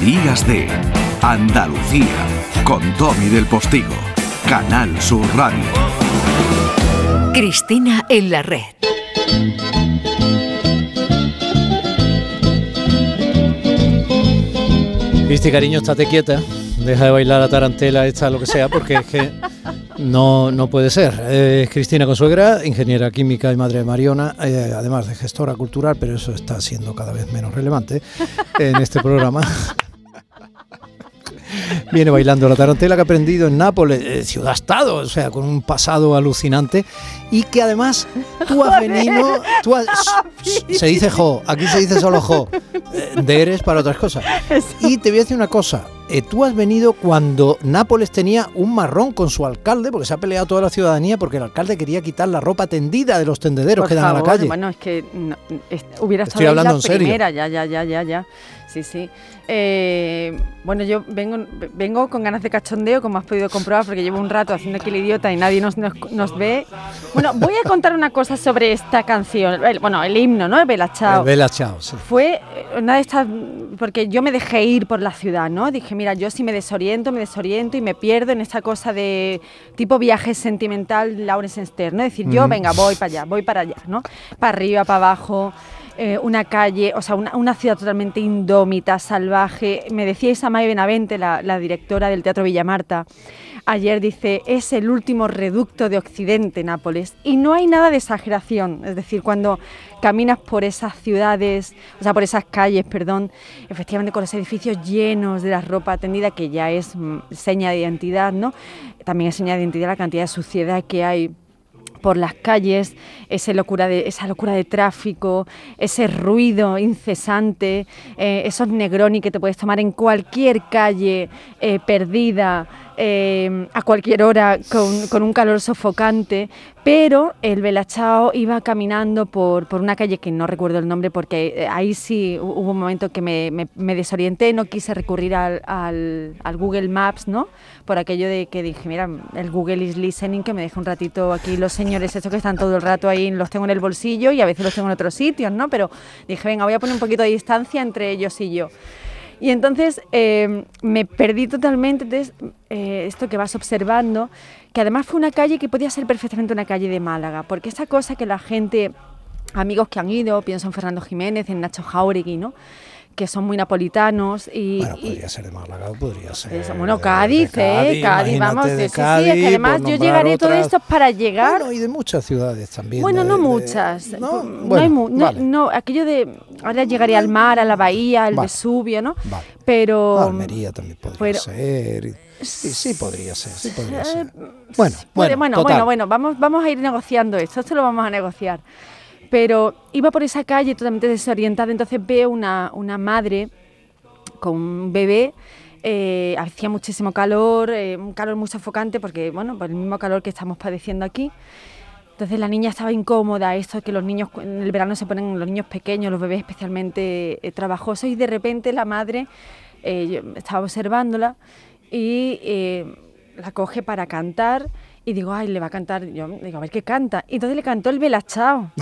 Días de Andalucía con Tommy del Postigo, Canal Sur Radio. Cristina en la red. Cristi, cariño, estate quieta. Deja de bailar la tarantela, esta, lo que sea, porque es que no, no puede ser. Es Cristina Consuegra, ingeniera química y madre de Mariona, eh, además de gestora cultural, pero eso está siendo cada vez menos relevante en este programa. Viene bailando la tarantela que ha aprendido en Nápoles, eh, ciudad-estado, o sea, con un pasado alucinante. Y que además tú has venido. Tú has- se dice jo, aquí se dice solo jo. eh, De eres para otras cosas. Y te voy a decir una cosa. eh, tú has venido cuando Nápoles tenía un marrón con su alcalde, porque se ha peleado toda la ciudadanía, porque el alcalde quería quitar la ropa tendida de los tendederos Por que dan a la calle. Bueno, es que no, es- hubiera Estoy estado ahí hablando la en serio. primera, ya, ya, ya, ya, ya. Sí, sí. Eh, bueno, yo vengo, vengo con ganas de cachondeo, como has podido comprobar, porque llevo un rato haciendo aquí el idiota y nadie nos, nos, nos ve. Bueno, voy a contar una cosa sobre esta canción. El- bueno, el himno, ¿no? El Bella Ciao. El Bella sí. Fue eh, una de estas, porque yo me dejé ir por la ciudad, ¿no? Dije, mira, yo si me desoriento, me desoriento y me pierdo en esta cosa de tipo viaje sentimental Lawrence Stern, ¿no? Es decir, yo, venga, voy para allá, voy para allá, ¿no? Para arriba, para abajo, eh, una calle, o sea, una, una ciudad totalmente indómita, salvaje. Me decía Isamae Benavente, la, la directora del Teatro Villamarta, ayer dice, es el último reducto de Occidente, Nápoles. Y no hay nada de exageración. Es decir, cuando caminas por esas ciudades, o sea, por esas calles, perdón, efectivamente con los edificios llenos de la ropa tendida, que ya es mm, seña de identidad, ¿no? También es seña de identidad la cantidad de suciedad que hay por las calles, esa locura de, esa locura de tráfico, ese ruido incesante, eh, esos negroni que te puedes tomar en cualquier calle eh, perdida, eh, a cualquier hora, con, un calor sofocante, pero el Belachao iba caminando por, por una calle que no recuerdo el nombre porque eh, ahí sí hu- hubo un momento que me, me- me desorienté, no quise recurrir al, al- al Google Maps, ¿no? Por aquello de que dije, mira, el Google is listening, que me deja un ratito aquí los señores estos que están todo el rato ahí, los tengo en el bolsillo y a veces los tengo en otros sitios, ¿no? Pero dije, venga, voy a poner un poquito de distancia entre ellos y yo. Y entonces eh, me perdí totalmente eh, esto que vas observando, que además fue una calle que podía ser perfectamente una calle de Málaga, porque esa cosa que la gente, amigos que han ido, pienso en Fernando Jiménez, en Nacho Jauregui, ¿no? Que son muy napolitanos y, Bueno, y- podría ser de Málaga, podría ser. bueno, de- Cádiz, de ¿eh? Cádiz, vamos, de sí, sí, sí, Cádiz, es que además yo llegaré todo otras. esto para llegar Bueno, y de muchas ciudades también. bueno, de- no muchas. No, No, bueno, hay mu- no, vale. no, aquello de. Ahora llegaría al mar, a la bahía, al Vale. Vesubio, ¿no? Vale. Pero. Almería también podría pero- ser. Sí, sí, podría ser. Sí, podría Eh, ser. Bueno, bueno, bueno, total. bueno, bueno, vamos, vamos a ir negociando esto, esto lo vamos a negociar. Pero iba por esa calle totalmente desorientada, entonces veo una, una madre con un bebé. eh, hacía muchísimo calor, eh, un calor muy sofocante, porque, bueno, por el mismo calor que estamos padeciendo aquí. Entonces la niña estaba incómoda, esto que los niños en el verano se ponen los niños pequeños, los bebés especialmente eh, trabajosos, y de repente la madre, eh, estaba observándola y la coge para cantar y digo, ay, le va a cantar, yo digo, a ver qué canta. Y entonces le cantó el Belachao.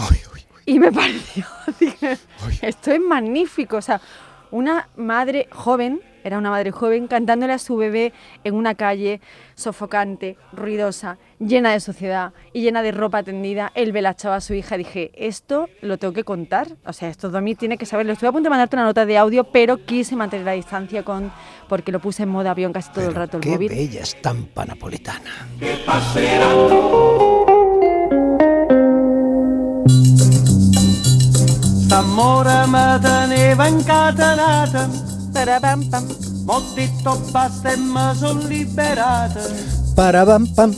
Y me pareció, dije, esto es magnífico. O sea, una madre joven, era una madre joven, cantándole a su bebé en una calle sofocante, ruidosa, llena de suciedad y llena de ropa tendida. Él velachaba a su hija. Dije, esto lo tengo que contar. O sea, esto Domi tiene que saberlo. Estuve a punto de mandarte una nota de audio, pero quise mantener la distancia con porque lo puse en modo avión casi todo el rato el qué móvil. bella estampa napolitana. Teneva incatenata, Tarabam, pam. m'ho detto basta e me son liberata. Para bam pam.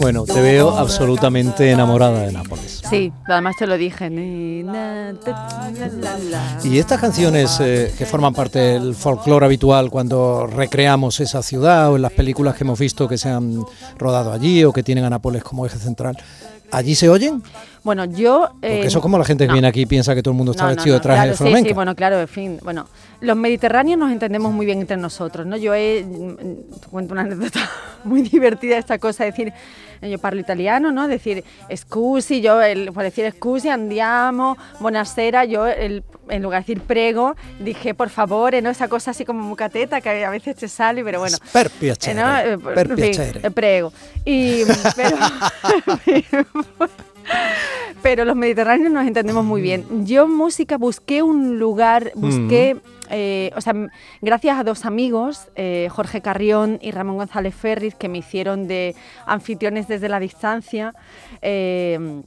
Bueno, te veo absolutamente enamorada de Nápoles. Sí, además te lo dije. Y estas canciones eh, que forman parte del folclore habitual cuando recreamos esa ciudad o en las películas que hemos visto que se han rodado allí o que tienen a Nápoles como eje central, ¿allí se oyen? Bueno, yo... Porque eh, eso como la gente que viene aquí y piensa que todo el mundo está No, vestido no, de traje claro, de sí. Sí, bueno, claro, en fin, bueno, los mediterráneos nos entendemos muy bien entre nosotros, ¿no? Yo he, mm, cuento una anécdota muy divertida esta cosa, de decir, yo parlo italiano, ¿no? Decir scusi, yo, el, por decir scusi, andiamo, buonasera, yo, el, en lugar de decir prego, dije por favor, ¿no? Esa cosa así como mucateta que a veces te sale, pero bueno. Per piacere, Eh, ¿no? Eh, per en fin, piacere. eh, prego. Y, pero, pero los mediterráneos nos entendemos muy bien. Yo en música busqué un lugar, busqué, eh, o sea, gracias a dos amigos, eh, Jorge Carrión y Ramón González Ferris, que me hicieron de anfitriones desde la distancia. eh,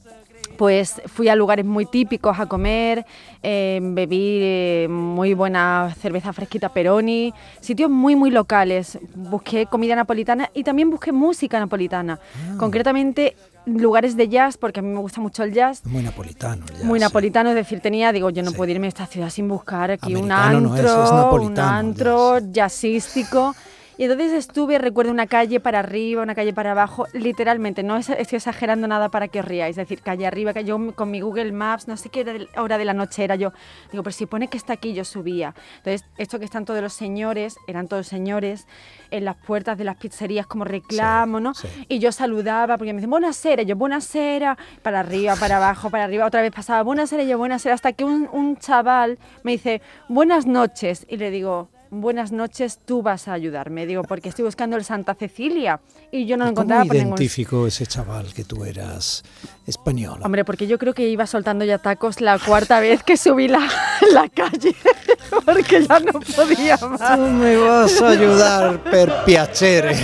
pues fui a lugares muy típicos a comer, eh, bebí eh, muy buena cerveza fresquita Peroni, sitios muy muy locales. Busqué comida napolitana y también busqué música napolitana. Concretamente lugares de jazz, porque a mí me gusta mucho el jazz. Muy napolitano. ya, Muy sí. napolitano, es decir, tenía, digo, yo no Sí. puedo irme a esta ciudad sin buscar aquí un no antro, es, es un antro jazz. jazzístico. Y entonces estuve, recuerdo una calle para arriba, una calle para abajo, literalmente, no es- estoy exagerando nada para que os riáis, es decir, calle arriba, que yo con mi Google Maps, no sé qué hora de la noche era yo, digo, pero si pone que está aquí, yo subía. Entonces, esto que están todos los señores, eran todos señores, en las puertas de las pizzerías como reclamo, ¿no? sí. Y yo saludaba, porque me dicen, buenasera, yo, buenasera, para arriba, para abajo, para arriba, otra vez pasaba, buenasera, yo, buenasera, hasta que un, un chaval me dice, buenas noches, y le digo, buenas noches, tú vas a ayudarme, digo, porque estoy buscando el Santa Cecilia, y yo no lo ¿Y encontraba ¿Cómo por ningún ese chaval que tú eras española? Hombre, porque yo creo que iba soltando ya tacos la cuarta vez que subí la, la calle, porque ya no podía más. Tú me vas a ayudar per piacere. Eso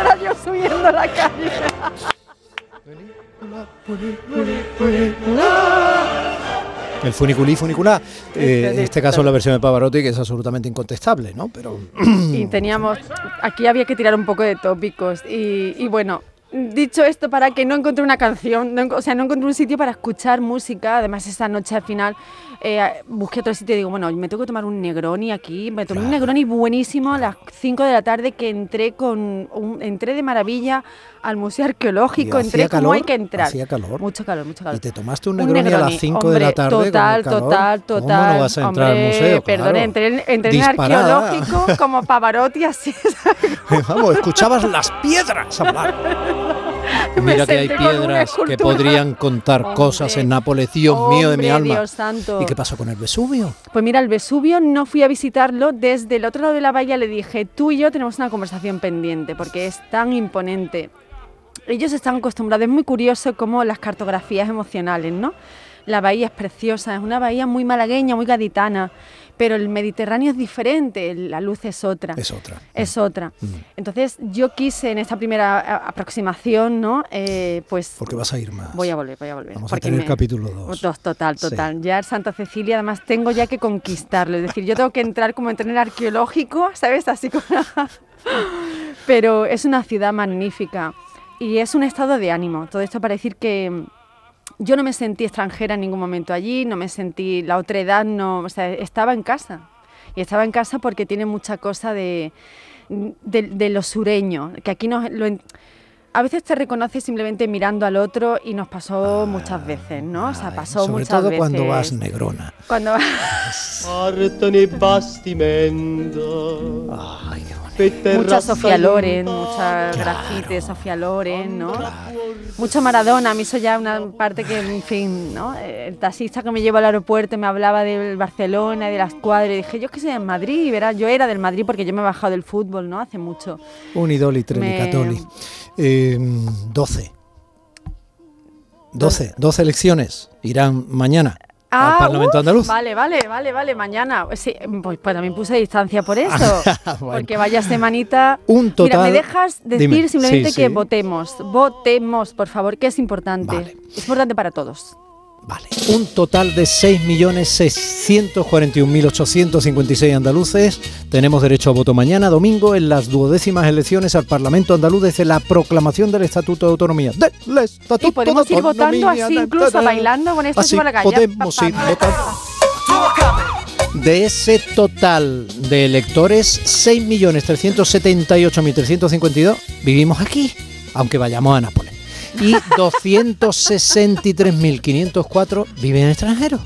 era yo subiendo la calle. El funiculí funiculá. Eh, en Este- caso la versión de Pavarotti, que es absolutamente incontestable, ¿no? Pero y teníamos, aquí había que tirar un poco de tópicos y, y bueno, dicho esto para que no encontré una canción, no o sea, no encontré un sitio para escuchar música, además esa noche al final eh, busqué otro sitio y digo, bueno, me tengo que tomar un Negroni aquí, me tomé un Claro. Negroni buenísimo a las 5 de la tarde que entré con un- entré de maravilla al Museo Arqueológico, ¿Y entré hacía como hay calor? que entrar. ¿Hacía calor? Mucho calor, mucho calor. y te tomaste un Un Negroni, a las Negroni, 5 de la tarde. con el Total, calor. total, total. ¿Cómo no vas a entrar al Hombre, museo? Perdón, Claro. entré, en- entré en arqueológico como Pavarotti así. Vamos, escuchabas las piedras hablar. Mira que hay piedras que podrían contar Hombre, cosas en Nápoles, Dios mío de mi alma. Dios santo. ¿Y qué pasó con el Vesubio? Pues mira, el Vesubio no fui a visitarlo. Desde el otro lado de la bahía le dije, tú y yo tenemos una conversación pendiente porque es tan imponente. Ellos están acostumbrados, es muy curioso como las cartografías emocionales, ¿no? La bahía es preciosa, es una bahía muy malagueña, muy gaditana, pero el Mediterráneo es diferente, la luz es otra. Es otra. Es otra. Mm. Entonces yo quise en esta primera aproximación, ¿no? Eh, pues Porque vas a ir más. Voy a volver, voy a volver. Vamos a tener me- capítulo 2. Dos, total, Sí. total. Ya Santa Cecilia, además, tengo ya que conquistarlo. Es decir, yo tengo que entrar como en el arqueológico, ¿sabes? Así como... Pero es una ciudad magnífica y es un estado de ánimo. Todo esto para decir que mm, yo no me sentí extranjera en ningún momento allí, no me sentí la otra edad, no, o sea, estaba en casa. Y estaba en casa porque tiene mucha cosa de, de, de lo sureño, que aquí nos, lo a veces te reconoces simplemente mirando al otro y nos pasó muchas veces, ¿no? O sea, pasó sobre muchas todo veces. cuando vas negrona. Cuando bastimento Ay, qué mucha Sofía. Loren, mucha grafite de Sofía Loren, ¿no? Mucho Maradona, a mí eso ya una parte que, en fin, ¿no? El taxista que me llevó al aeropuerto me hablaba del Barcelona, y de las cuadras, y dije, yo es que soy de Madrid, verás, yo era del Madrid porque yo me he bajado del fútbol, ¿no? Hace mucho. Unidoli, Trelicatoli. Eh, 12. 12. 12 elecciones irán mañana al Parlamento uf, Andaluz. Vale, vale, vale, vale, mañana. Sí, pues, pues también puse distancia por eso. Bueno. Porque vaya semanita. Un Mira, total- me dejas decir Dime. simplemente Sí, que sí. votemos. Votemos, por favor, que es importante. Vale. Es importante para todos. Vale. Un total de 6.641.856 andaluces. Tenemos derecho a voto mañana, domingo, en las duodécimas elecciones al Parlamento andaluz desde la proclamación del Estatuto de Autonomía. Del Estatuto Y podemos de ir votando así, incluso bailando con esto Así la calle. podemos Pa, pa, ir votando. De ese total de electores, 6.378.352 vivimos aquí, aunque vayamos a Nápoles. Y 263.504 viven en extranjero.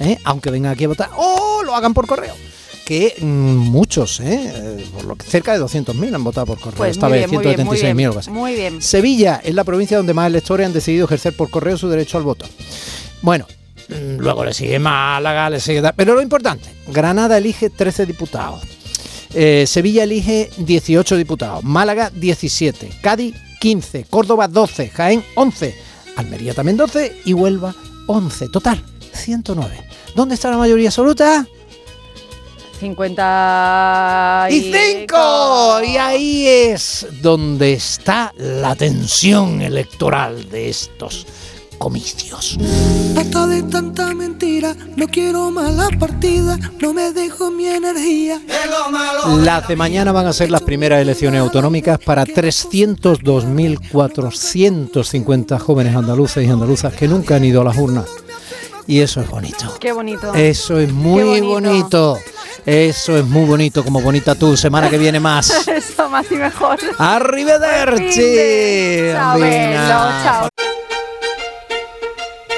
¿eh? Aunque vengan aquí a votar o lo hagan por correo. Que mm, muchos, ¿eh? Por lo que cerca de 200.000 han votado por correo. Pues esta vez bien, muy bien, muy 176.000 bien, o algo así. muy bien. Sevilla es la provincia donde más electores han decidido ejercer por correo su derecho al voto. Bueno, mm, luego le sigue Málaga, le sigue... Pero lo importante, Granada elige 13 diputados. Eh, Sevilla elige 18 diputados. Málaga 17. Cádiz 15. Córdoba 12. Jaén 11. Almería también 12. Y Huelva 11. Total, 109. ¿Dónde está la mayoría absoluta? 50 y 5. Y ahí es donde está la tensión electoral de estos comicios. Basta de tanta mentira, no quiero mala partida, no me dejo mi energía. Las de mañana van a ser las primeras elecciones autonómicas para 302.450 jóvenes andaluces y andaluzas que nunca han ido a las urnas. Y eso es bonito. Qué bonito. Eso es muy bonito. bonito. Eso es muy bonito, como bonita tú. Semana que viene más. Eso más y mejor. Arrivederci. Chao.